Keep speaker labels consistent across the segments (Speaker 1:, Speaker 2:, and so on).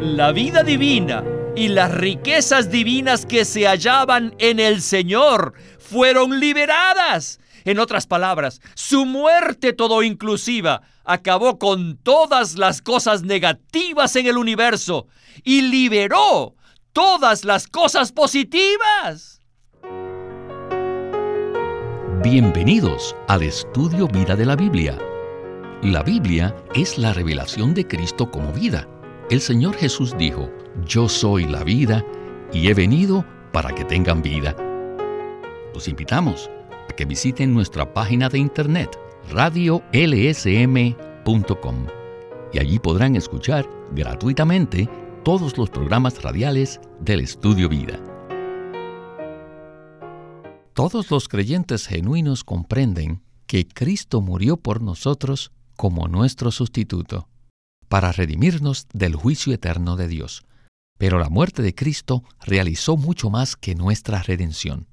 Speaker 1: La vida divina y las riquezas divinas que se hallaban en el Señor fueron liberadas. En otras palabras, su muerte todo inclusiva acabó con todas las cosas negativas en el universo y liberó todas las cosas positivas.
Speaker 2: Bienvenidos al estudio Vida de la Biblia. La Biblia es la revelación de Cristo como vida. El Señor Jesús dijo, yo soy la vida y he venido para que tengan vida. Los invitamos a que visiten nuestra página de internet radiolsm.com y allí podrán escuchar gratuitamente todos los programas radiales del Estudio Vida. Todos los creyentes genuinos comprenden que Cristo murió por nosotros como nuestro sustituto, para redimirnos del juicio eterno de Dios. Pero la muerte de Cristo realizó mucho más que nuestra redención,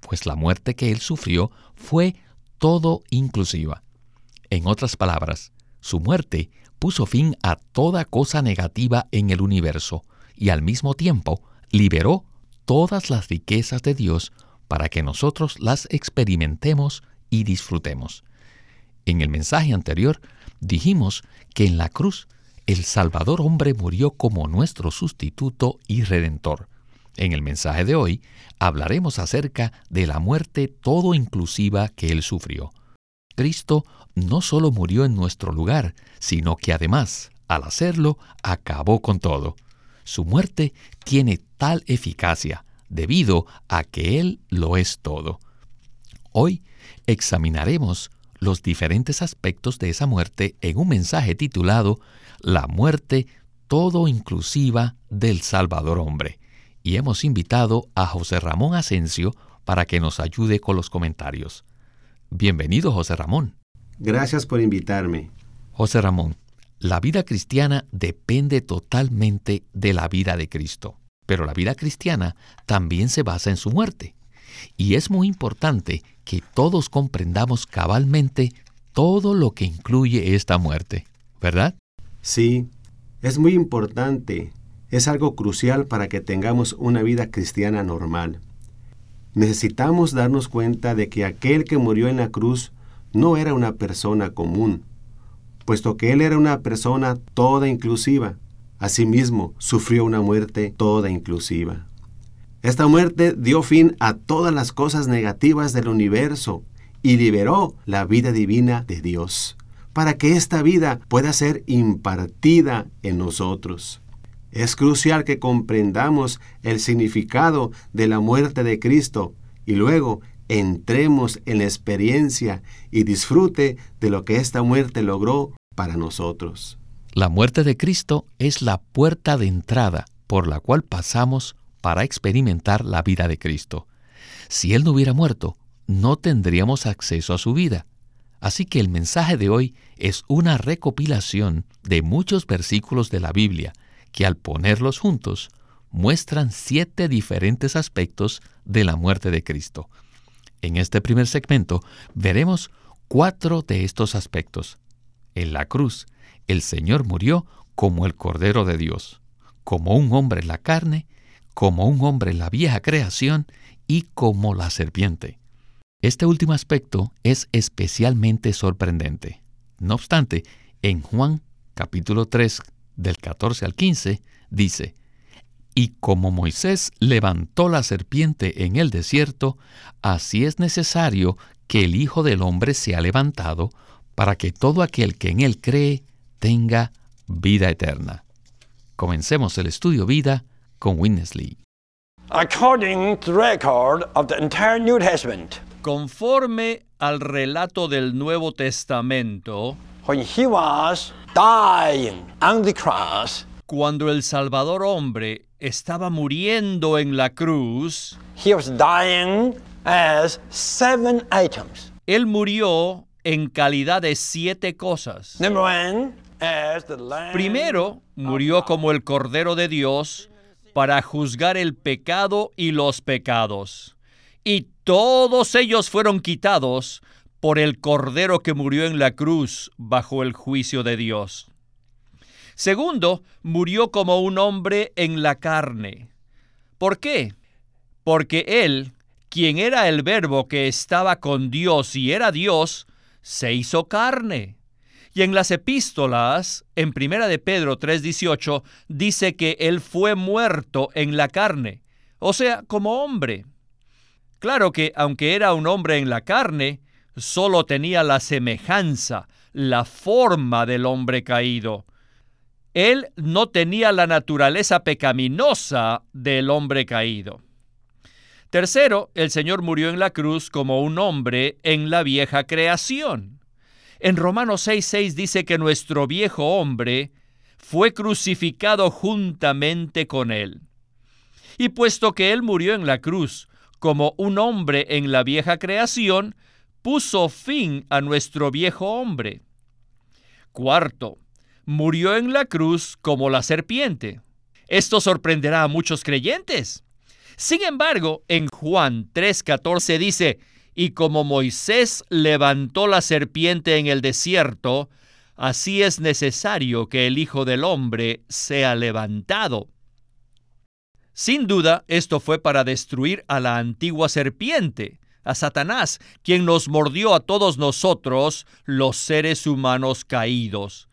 Speaker 2: pues la muerte que Él sufrió fue todo inclusiva. En otras palabras, su muerte puso fin a toda cosa negativa en el universo y al mismo tiempo liberó todas las riquezas de Dios para que nosotros las experimentemos y disfrutemos. En el mensaje anterior dijimos que en la cruz el Salvador hombre murió como nuestro sustituto y redentor. En el mensaje de hoy hablaremos acerca de la muerte todo inclusiva que él sufrió. Cristo no solo murió en nuestro lugar, sino que además, al hacerlo, acabó con todo. Su muerte tiene tal eficacia debido a que Él lo es todo. Hoy examinaremos los diferentes aspectos de esa muerte en un mensaje titulado La muerte todo inclusiva del Salvador hombre. Y hemos invitado a José Ramón Asensio para que nos ayude con los comentarios. Bienvenido, José Ramón.
Speaker 3: Gracias por invitarme.
Speaker 2: José Ramón, la vida cristiana depende totalmente de la vida de Cristo, pero la vida cristiana también se basa en su muerte. Y es muy importante que todos comprendamos cabalmente todo lo que incluye esta muerte, ¿verdad?
Speaker 3: Sí, es muy importante. Es algo crucial para que tengamos una vida cristiana normal. Necesitamos darnos cuenta de que aquel que murió en la cruz no era una persona común, puesto que él era una persona toda inclusiva. Asimismo, sufrió una muerte toda inclusiva. Esta muerte dio fin a todas las cosas negativas del universo y liberó la vida divina de Dios, para que esta vida pueda ser impartida en nosotros. Es crucial que comprendamos el significado de la muerte de Cristo y luego entremos en la experiencia y disfrute de lo que esta muerte logró para nosotros.
Speaker 2: La muerte de Cristo es la puerta de entrada por la cual pasamos para experimentar la vida de Cristo. Si Él no hubiera muerto, no tendríamos acceso a su vida. Así que el mensaje de hoy es una recopilación de muchos versículos de la Biblia que al ponerlos juntos muestran siete diferentes aspectos de la muerte de Cristo. En este primer segmento veremos cuatro de estos aspectos. En la cruz, el Señor murió como el Cordero de Dios, como un hombre en la carne como un hombre en la vieja creación y como la serpiente. Este último aspecto es especialmente sorprendente. No obstante, en Juan capítulo 3 del 14 al 15 dice, Y como Moisés levantó la serpiente en el desierto, así es necesario que el Hijo del Hombre sea levantado, para que todo aquel que en él cree tenga vida eterna. Comencemos el estudio vida con
Speaker 1: Conforme al relato del Nuevo Testamento, cuando el Salvador hombre estaba muriendo en la cruz, Él murió en calidad de siete cosas. Primero, murió como el Cordero de Dios para juzgar el pecado y los pecados. Y todos ellos fueron quitados por el Cordero que murió en la cruz bajo el juicio de Dios. Segundo, murió como un hombre en la carne. ¿Por qué? Porque él, quien era el verbo que estaba con Dios y era Dios, se hizo carne. Y en las epístolas, en Primera de Pedro 3:18, dice que él fue muerto en la carne, o sea, como hombre. Claro que aunque era un hombre en la carne, solo tenía la semejanza, la forma del hombre caído. Él no tenía la naturaleza pecaminosa del hombre caído. Tercero, el Señor murió en la cruz como un hombre en la vieja creación. En Romanos 6:6 dice que nuestro viejo hombre fue crucificado juntamente con él. Y puesto que él murió en la cruz como un hombre en la vieja creación, puso fin a nuestro viejo hombre. Cuarto, murió en la cruz como la serpiente. Esto sorprenderá a muchos creyentes. Sin embargo, en Juan 3:14 dice, y como Moisés levantó la serpiente en el desierto, así es necesario que el Hijo del Hombre sea levantado. Sin duda, esto fue para destruir a la antigua serpiente, a Satanás, quien nos mordió a todos nosotros, los seres humanos caídos.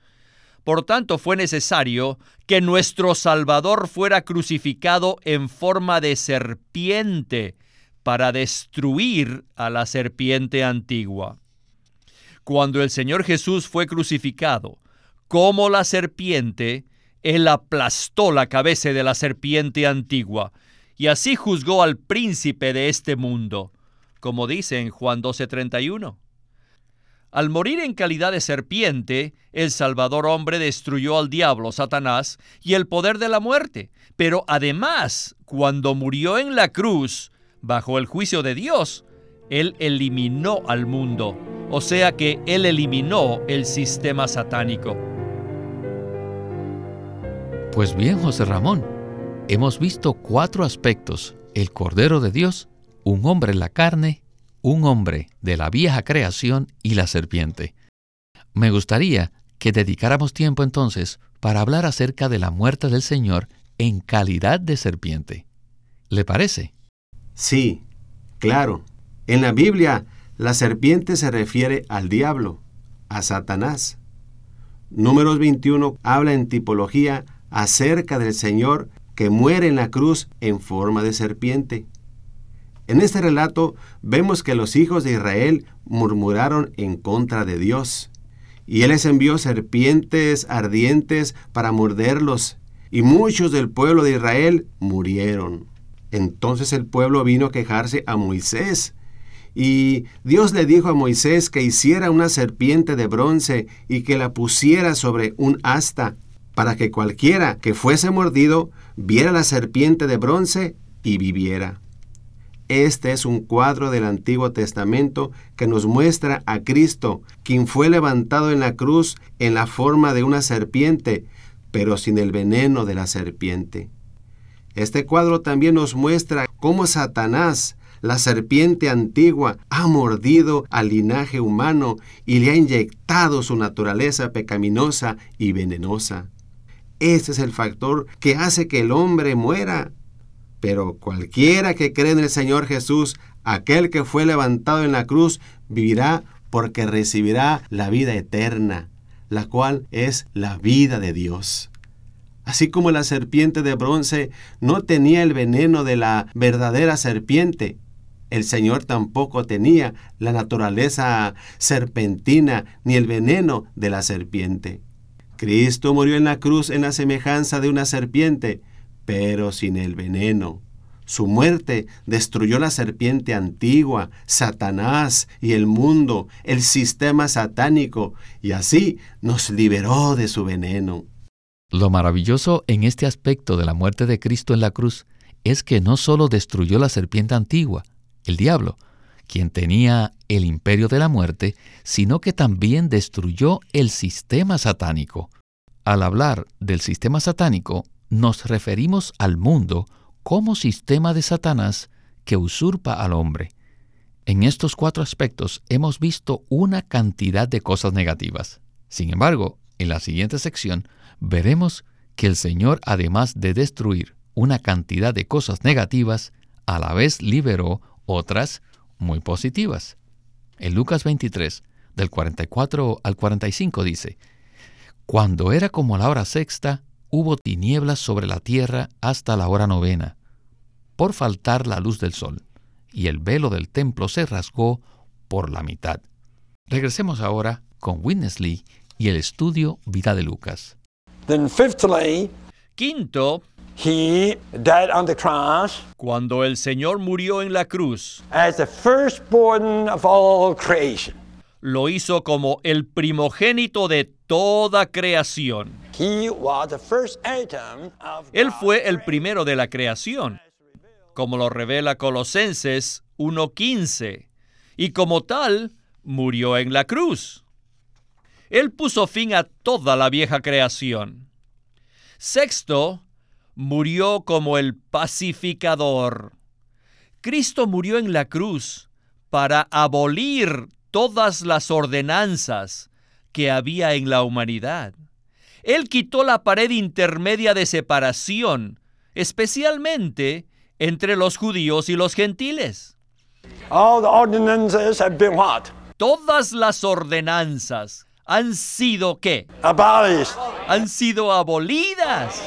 Speaker 1: Por tanto, fue necesario que nuestro Salvador fuera crucificado en forma de serpiente para destruir a la serpiente antigua. Cuando el Señor Jesús fue crucificado, como la serpiente, Él aplastó la cabeza de la serpiente antigua y así juzgó al príncipe de este mundo, como dice en Juan 12:31. Al morir en calidad de serpiente, el Salvador hombre destruyó al diablo, Satanás, y el poder de la muerte. Pero además, cuando murió en la cruz, bajo el juicio de Dios, Él eliminó al mundo. O sea que Él eliminó el sistema satánico.
Speaker 2: Pues bien, José Ramón, hemos visto cuatro aspectos. El Cordero de Dios, un hombre en la carne, un hombre de la vieja creación y la serpiente. Me gustaría que dedicáramos tiempo entonces para hablar acerca de la muerte del Señor en calidad de serpiente. ¿Le parece?
Speaker 3: Sí, claro. En la Biblia, la serpiente se refiere al diablo, a Satanás. Números 21 habla en tipología acerca del Señor que muere en la cruz en forma de serpiente. En este relato vemos que los hijos de Israel murmuraron en contra de Dios, y Él les envió serpientes ardientes para morderlos, y muchos del pueblo de Israel murieron. Entonces el pueblo vino a quejarse a Moisés, y Dios le dijo a Moisés que hiciera una serpiente de bronce y que la pusiera sobre un asta, para que cualquiera que fuese mordido viera la serpiente de bronce y viviera. Este es un cuadro del Antiguo Testamento que nos muestra a Cristo, quien fue levantado en la cruz en la forma de una serpiente, pero sin el veneno de la serpiente. Este cuadro también nos muestra cómo Satanás, la serpiente antigua, ha mordido al linaje humano y le ha inyectado su naturaleza pecaminosa y venenosa. Ese es el factor que hace que el hombre muera pero cualquiera que cree en el Señor Jesús, aquel que fue levantado en la cruz, vivirá porque recibirá la vida eterna, la cual es la vida de Dios. Así como la serpiente de bronce no tenía el veneno de la verdadera serpiente, el Señor tampoco tenía la naturaleza serpentina ni el veneno de la serpiente. Cristo murió en la cruz en la semejanza de una serpiente, pero sin el veneno. Su muerte destruyó la serpiente antigua, Satanás y el mundo, el sistema satánico, y así nos liberó de su veneno.
Speaker 2: Lo maravilloso en este aspecto de la muerte de Cristo en la cruz es que no solo destruyó la serpiente antigua, el diablo, quien tenía el imperio de la muerte, sino que también destruyó el sistema satánico. Al hablar del sistema satánico, nos referimos al mundo como sistema de Satanás que usurpa al hombre. En estos cuatro aspectos hemos visto una cantidad de cosas negativas. Sin embargo, En la siguiente sección veremos que el Señor, además de destruir una cantidad de cosas negativas, a la vez liberó otras muy positivas. En Lucas 23, del 44 al 45 dice, Cuando era como la hora sexta, hubo tinieblas sobre la tierra hasta la hora novena, por faltar la luz del sol, y el velo del templo se rasgó por la mitad. Regresemos ahora con Witness Lee y el estudio Vida de Lucas.
Speaker 1: Quinto,
Speaker 4: He died on the cross
Speaker 1: cuando el Señor murió en la cruz,
Speaker 4: as the firstborn of all creation.
Speaker 1: lo hizo como el primogénito de toda creación.
Speaker 4: He was the first Adam of
Speaker 1: Él fue el primero de la creación, como lo revela Colosenses 1.15, y como tal, murió en la cruz. Él puso fin a toda la vieja creación. Sexto, murió como el pacificador. Cristo murió en la cruz para abolir todas las ordenanzas que había en la humanidad. Él quitó la pared intermedia de separación, especialmente entre los judíos y los gentiles.
Speaker 4: All the ordinances have been what?
Speaker 1: Todas las ordenanzas han sido qué?
Speaker 4: Abolished
Speaker 1: Han sido abolidas.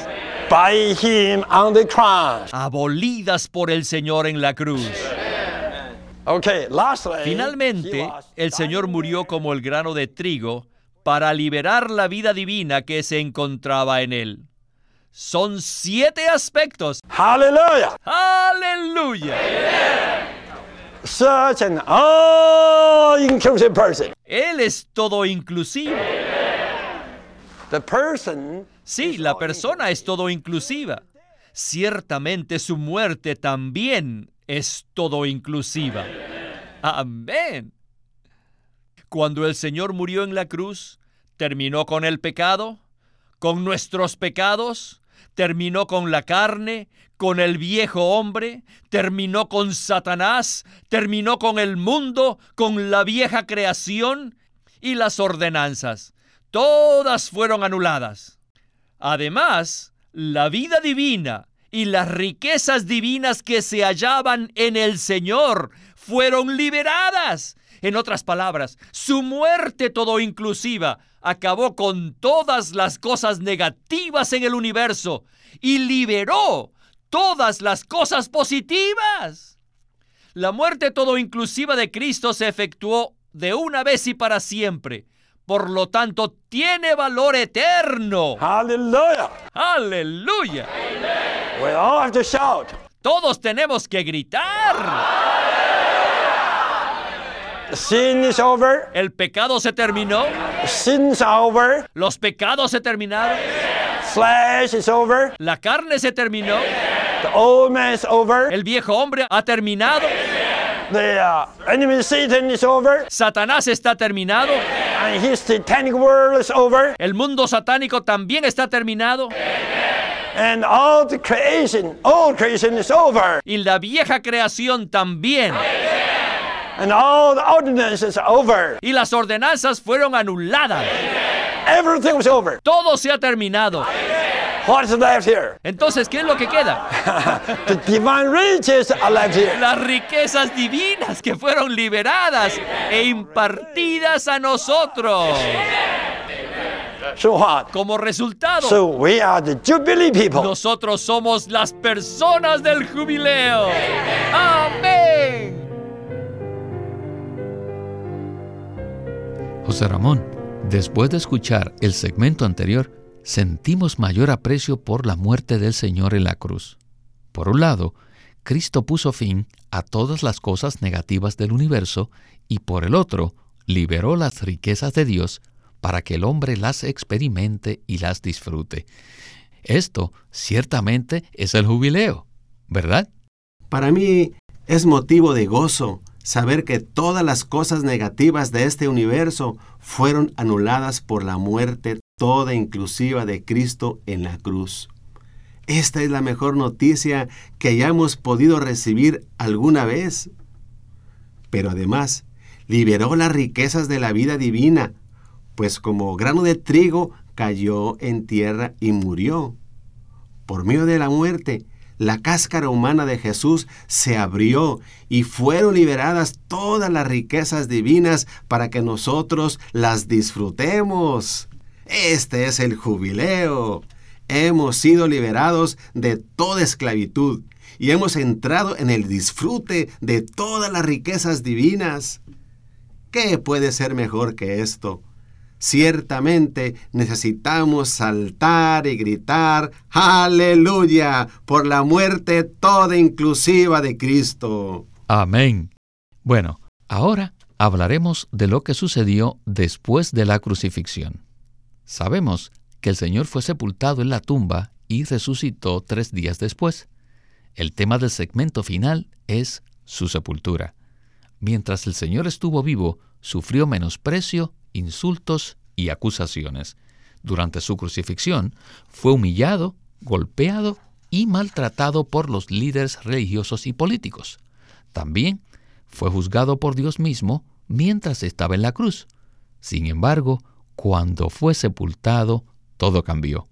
Speaker 4: By him on the cross.
Speaker 1: Abolidas por el Señor en la cruz.
Speaker 4: Okay, lastly,
Speaker 1: Finalmente, el Señor murió como el grano de trigo para liberar la vida divina que se encontraba en él. Son siete aspectos.
Speaker 4: Hallelujah!
Speaker 1: Aleluya.
Speaker 4: Such an all-inclusive person.
Speaker 1: Él es todo inclusivo.
Speaker 4: The person
Speaker 1: Sí, la persona es todo inclusiva. Ciertamente su muerte también es todo inclusiva. Amén. Cuando el Señor murió en la cruz, terminó con el pecado, con nuestros pecados, terminó con la carne, con el viejo hombre, terminó con Satanás, terminó con el mundo, con la vieja creación y las ordenanzas. Todas fueron anuladas. Además, la vida divina y las riquezas divinas que se hallaban en el Señor fueron liberadas. En otras palabras, su muerte todo inclusiva acabó con todas las cosas negativas en el universo y liberó todas las cosas positivas. La muerte todo inclusiva de Cristo se efectuó de una vez y para siempre. Por lo tanto, tiene valor eterno.
Speaker 4: Hallelujah!
Speaker 1: Aleluya.
Speaker 4: We all have to shout.
Speaker 1: Todos tenemos que gritar.
Speaker 4: Sin is over.
Speaker 1: El pecado se terminó.
Speaker 4: Sin's over.
Speaker 1: Los pecados se terminaron.
Speaker 4: Flesh is over.
Speaker 1: La carne se terminó.
Speaker 4: The old man is over.
Speaker 1: El viejo hombre ha terminado.
Speaker 4: The uh, enemy Satan is over.
Speaker 1: Satanás está terminado.
Speaker 4: And his satanic world is over.
Speaker 1: El mundo satánico también está terminado.
Speaker 4: And all the creation, all creation is over.
Speaker 1: Y la vieja creación también.
Speaker 4: And all the ordinances are over.
Speaker 1: Y las ordenanzas fueron anuladas.
Speaker 4: Everything was over.
Speaker 1: Todo se ha terminado.
Speaker 4: What's left here?
Speaker 1: Entonces, ¿qué es lo que queda?
Speaker 4: The divine riches are left here.
Speaker 1: Las riquezas divinas que fueron liberadas e impartidas a nosotros.
Speaker 4: So what?
Speaker 1: Como resultado,
Speaker 4: So we are the Jubilee people.
Speaker 1: nosotros somos las personas del jubileo. Amén.
Speaker 2: José Ramón, después de escuchar el segmento anterior, sentimos mayor aprecio por la muerte del Señor en la cruz. Por un lado, Cristo puso fin a todas las cosas negativas del universo y por el otro, liberó las riquezas de Dios para que el hombre las experimente y las disfrute. Esto ciertamente es el jubileo, ¿verdad?
Speaker 3: Para mí es motivo de gozo saber que todas las cosas negativas de este universo fueron anuladas por la muerte toda inclusiva de Cristo en la cruz. Esta es la mejor noticia que hayamos podido recibir alguna vez. Pero además, liberó las riquezas de la vida divina, pues como grano de trigo, cayó en tierra y murió. Por medio de la muerte, la cáscara humana de Jesús se abrió y fueron liberadas todas las riquezas divinas para que nosotros las disfrutemos. Este es el jubileo. Hemos sido liberados de toda esclavitud y hemos entrado en el disfrute de todas las riquezas divinas. ¿Qué puede ser mejor que esto? Ciertamente necesitamos saltar y gritar, aleluya, por la muerte toda inclusiva de Cristo.
Speaker 2: Amén. Bueno, ahora hablaremos de lo que sucedió después de la crucifixión. Sabemos que el Señor fue sepultado en la tumba y resucitó tres días después. El tema del segmento final es su sepultura. Mientras el Señor estuvo vivo, sufrió menosprecio, insultos y acusaciones. Durante su crucifixión, fue humillado, golpeado y maltratado por los líderes religiosos y políticos. También fue juzgado por Dios mismo mientras estaba en la cruz. Sin embargo, cuando fue sepultado, todo cambió.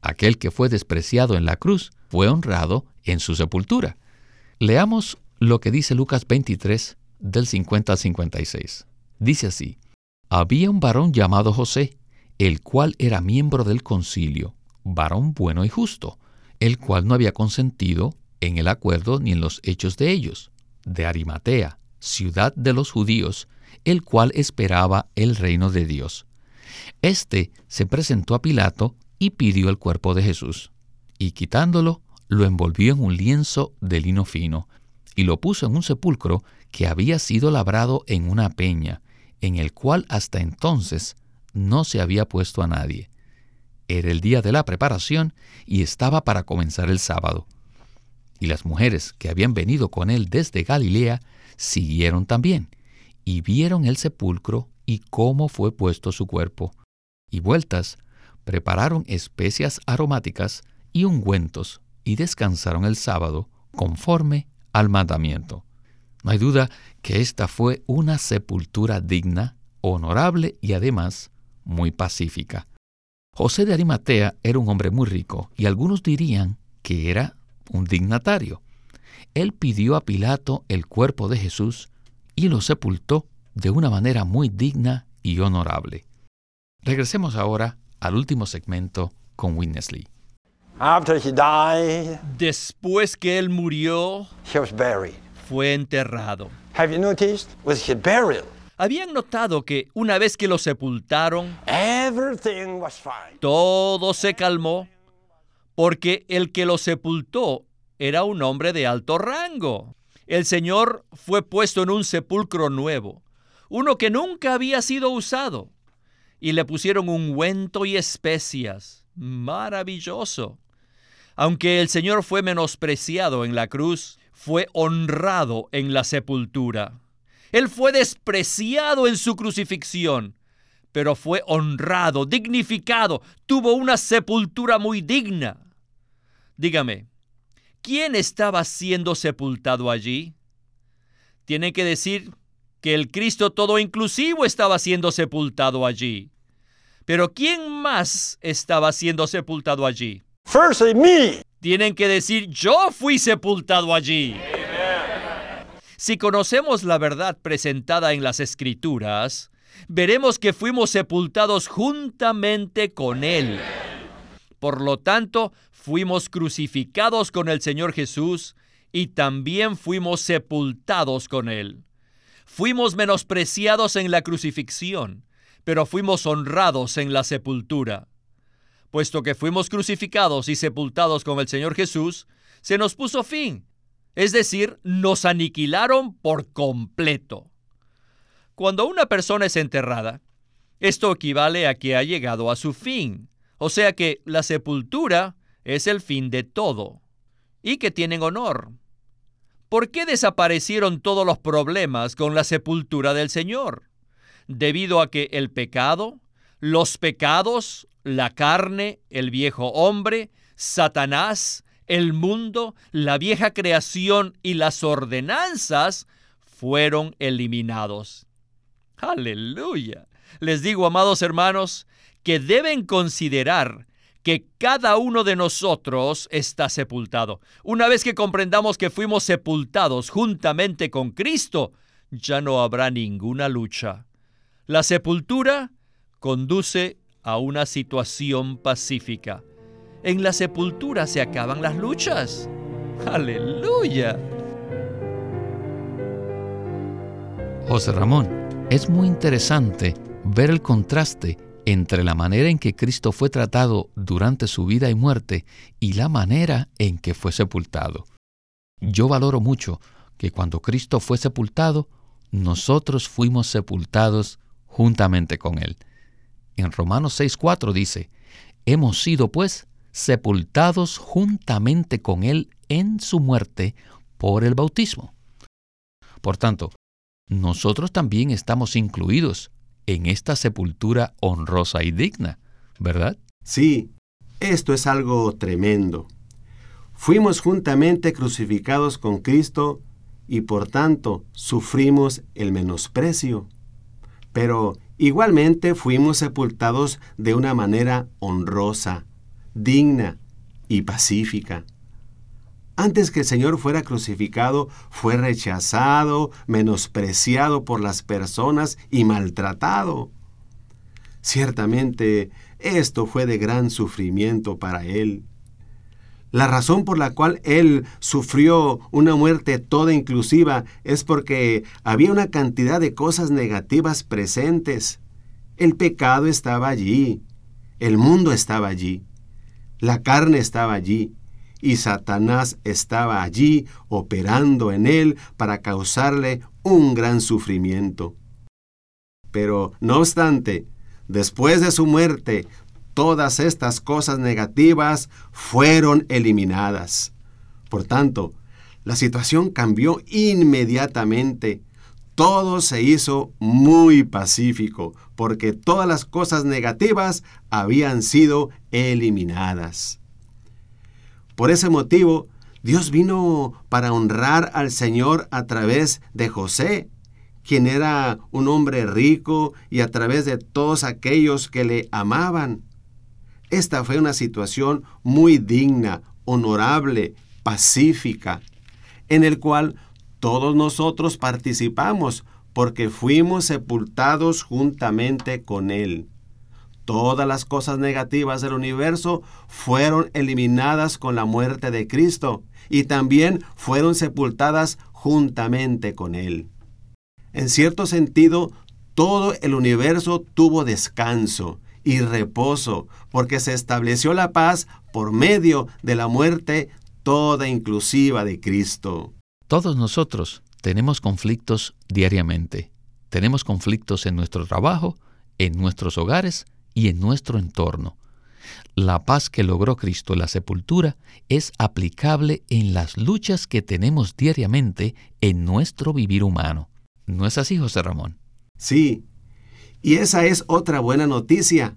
Speaker 2: Aquel que fue despreciado en la cruz fue honrado en su sepultura. Leamos lo que dice Lucas 23 del 50 al 56. Dice así, había un varón llamado José, el cual era miembro del concilio, varón bueno y justo, el cual no había consentido en el acuerdo ni en los hechos de ellos, de Arimatea, ciudad de los judíos, el cual esperaba el reino de Dios. Este se presentó a Pilato y pidió el cuerpo de Jesús, y quitándolo, lo envolvió en un lienzo de lino fino, y lo puso en un sepulcro que había sido labrado en una peña, en el cual hasta entonces no se había puesto a nadie. Era el día de la preparación y estaba para comenzar el sábado. Y las mujeres que habían venido con él desde Galilea siguieron también, y vieron el sepulcro y cómo fue puesto su cuerpo. Y vueltas, prepararon especias aromáticas y ungüentos, y descansaron el sábado conforme al mandamiento. No hay duda que esta fue una sepultura digna, honorable y además muy pacífica. José de Arimatea era un hombre muy rico y algunos dirían que era un dignatario. Él pidió a Pilato el cuerpo de Jesús y lo sepultó de una manera muy digna y honorable. Regresemos ahora al último segmento con Witness Lee.
Speaker 1: Después que él murió, fue enterrado. Habían notado que una vez que lo sepultaron, todo se calmó porque el que lo sepultó era un hombre de alto rango. El Señor fue puesto en un sepulcro nuevo, uno que nunca había sido usado, y le pusieron ungüento y especias. Maravilloso. Aunque el Señor fue menospreciado en la cruz, fue honrado en la sepultura. Él fue despreciado en su crucifixión, pero fue honrado, dignificado, tuvo una sepultura muy digna. Dígame, ¿quién estaba siendo sepultado allí? Tiene que decir que el Cristo todo inclusivo estaba siendo sepultado allí. Pero ¿quién más estaba siendo sepultado allí?
Speaker 4: Firstly, me.
Speaker 1: Tienen que decir, yo fui sepultado allí. Si conocemos la verdad presentada en las Escrituras, veremos que fuimos sepultados juntamente con Él. Por lo tanto, fuimos crucificados con el Señor Jesús y también fuimos sepultados con Él. Fuimos menospreciados en la crucifixión, pero fuimos honrados en la sepultura. Puesto que fuimos crucificados y sepultados con el Señor Jesús, se nos puso fin, es decir, nos aniquilaron por completo. Cuando una persona es enterrada, esto equivale a que ha llegado a su fin, o sea que la sepultura es el fin de todo, y que tienen honor. ¿Por qué desaparecieron todos los problemas con la sepultura del Señor? Debido a que el pecado, los pecados, la carne, el viejo hombre, Satanás, el mundo, la vieja creación y las ordenanzas fueron eliminados. Aleluya. Les digo, amados hermanos, que deben considerar que cada uno de nosotros está sepultado. Una vez que comprendamos que fuimos sepultados juntamente con Cristo, ya no habrá ninguna lucha. La sepultura conduce a una situación pacífica. En la sepultura se acaban las luchas. Aleluya.
Speaker 2: José Ramón, es muy interesante ver el contraste entre la manera en que Cristo fue tratado durante su vida y muerte y la manera en que fue sepultado. Yo valoro mucho que cuando Cristo fue sepultado, nosotros fuimos sepultados juntamente con Él. En Romanos 6.4 dice, hemos sido pues sepultados juntamente con Él en su muerte por el bautismo. Por tanto, nosotros también estamos incluidos en esta sepultura honrosa y digna, ¿verdad?
Speaker 3: Sí, esto es algo tremendo. Fuimos juntamente crucificados con Cristo y por tanto sufrimos el menosprecio. Pero igualmente fuimos sepultados de una manera honrosa, digna y pacífica. Antes que el Señor fuera crucificado, fue rechazado, menospreciado por las personas y maltratado. Ciertamente, esto fue de gran sufrimiento para Él. La razón por la cual Él sufrió una muerte toda inclusiva es porque había una cantidad de cosas negativas presentes. El pecado estaba allí, el mundo estaba allí, la carne estaba allí, y Satanás estaba allí operando en él para causarle un gran sufrimiento. Pero, no obstante, después de su muerte, todas estas cosas negativas fueron eliminadas. Por tanto, la situación cambió inmediatamente. Todo se hizo muy pacífico, porque todas las cosas negativas habían sido eliminadas. Por ese motivo, Dios vino para honrar al Señor a través de José, quien era un hombre rico y a través de todos aquellos que le amaban. Esta fue una situación muy digna, honorable, pacífica, en el cual todos nosotros participamos porque fuimos sepultados juntamente con Él. Todas las cosas negativas del universo fueron eliminadas con la muerte de Cristo y también fueron sepultadas juntamente con Él. En cierto sentido, todo el universo tuvo descanso y reposo porque se estableció la paz por medio de la muerte toda inclusiva de Cristo.
Speaker 2: Todos nosotros tenemos conflictos diariamente. Tenemos conflictos en nuestro trabajo, en nuestros hogares y en nuestro entorno. La paz que logró Cristo en la sepultura es aplicable en las luchas que tenemos diariamente en nuestro vivir humano. ¿No es así, José Ramón?
Speaker 3: Sí, y esa es otra buena noticia.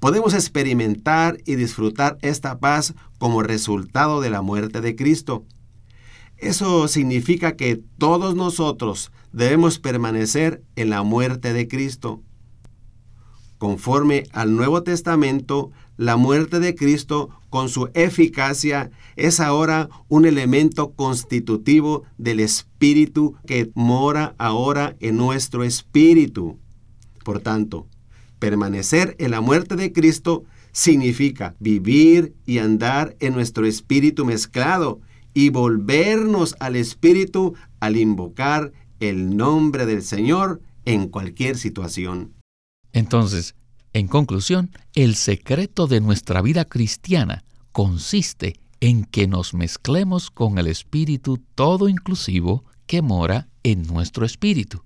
Speaker 3: Podemos experimentar y disfrutar esta paz como resultado de la muerte de Cristo. Eso significa que todos nosotros debemos permanecer en la muerte de Cristo. Conforme al Nuevo Testamento, la muerte de Cristo con su eficacia es ahora un elemento constitutivo del Espíritu que mora ahora en nuestro espíritu. Por tanto, permanecer en la muerte de Cristo significa vivir y andar en nuestro espíritu mezclado y volvernos al espíritu al invocar el nombre del Señor en cualquier situación.
Speaker 2: Entonces, en conclusión, el secreto de nuestra vida cristiana consiste en que nos mezclemos con el Espíritu todo inclusivo que mora en nuestro espíritu.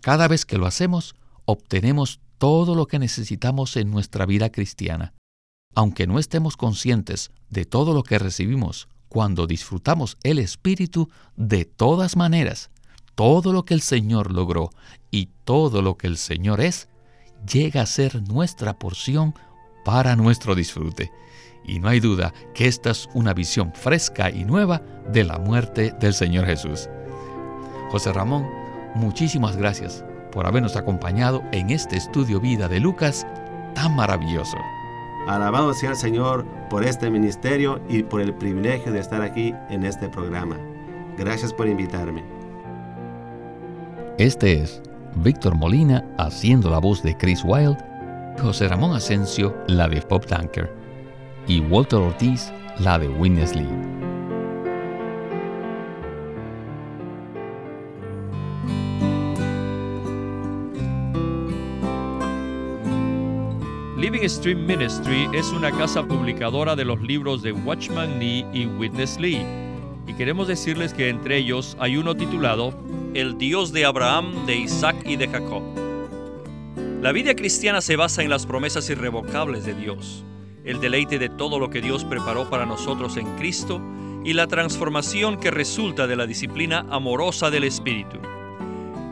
Speaker 2: Cada vez que lo hacemos, obtenemos todo lo que necesitamos en nuestra vida cristiana. Aunque no estemos conscientes de todo lo que recibimos cuando disfrutamos el Espíritu, de todas maneras, todo lo que el Señor logró y todo lo que el Señor es, llega a ser nuestra porción para nuestro disfrute. Y no hay duda que esta es una visión fresca y nueva de la muerte del Señor Jesús. José Ramón, muchísimas gracias por habernos acompañado en este estudio vida de Lucas tan maravilloso.
Speaker 3: Alabado sea el Señor por este ministerio y por el privilegio de estar aquí en este programa. Gracias por invitarme.
Speaker 2: Este es Víctor Molina haciendo la voz de Chris Wilde, José Ramón Asensio la de Pop Tanker y Walter Ortiz la de Witness Lee.
Speaker 1: Living Stream Ministry es una casa publicadora de los libros de Watchman Nee y Witness Lee. Y queremos decirles que entre ellos hay uno titulado El Dios de Abraham, de Isaac y de Jacob. La vida cristiana se basa en las promesas irrevocables de Dios, el deleite de todo lo que Dios preparó para nosotros en Cristo y la transformación que resulta de la disciplina amorosa del Espíritu.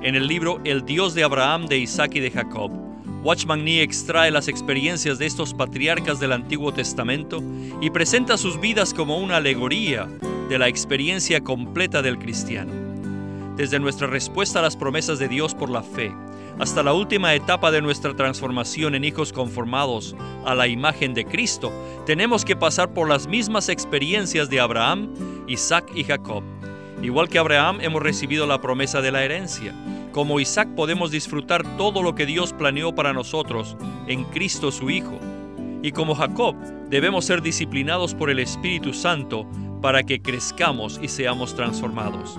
Speaker 1: En el libro El Dios de Abraham, de Isaac y de Jacob, Watchman Nee extrae las experiencias de estos patriarcas del Antiguo Testamento y presenta sus vidas como una alegoría de la experiencia completa del cristiano. Desde nuestra respuesta a las promesas de Dios por la fe, hasta la última etapa de nuestra transformación en hijos conformados a la imagen de Cristo, tenemos que pasar por las mismas experiencias de Abraham, Isaac y Jacob. Igual que Abraham hemos recibido la promesa de la herencia como Isaac podemos disfrutar todo lo que Dios planeó para nosotros en Cristo su Hijo. Y como Jacob debemos ser disciplinados por el Espíritu Santo para que crezcamos y seamos transformados.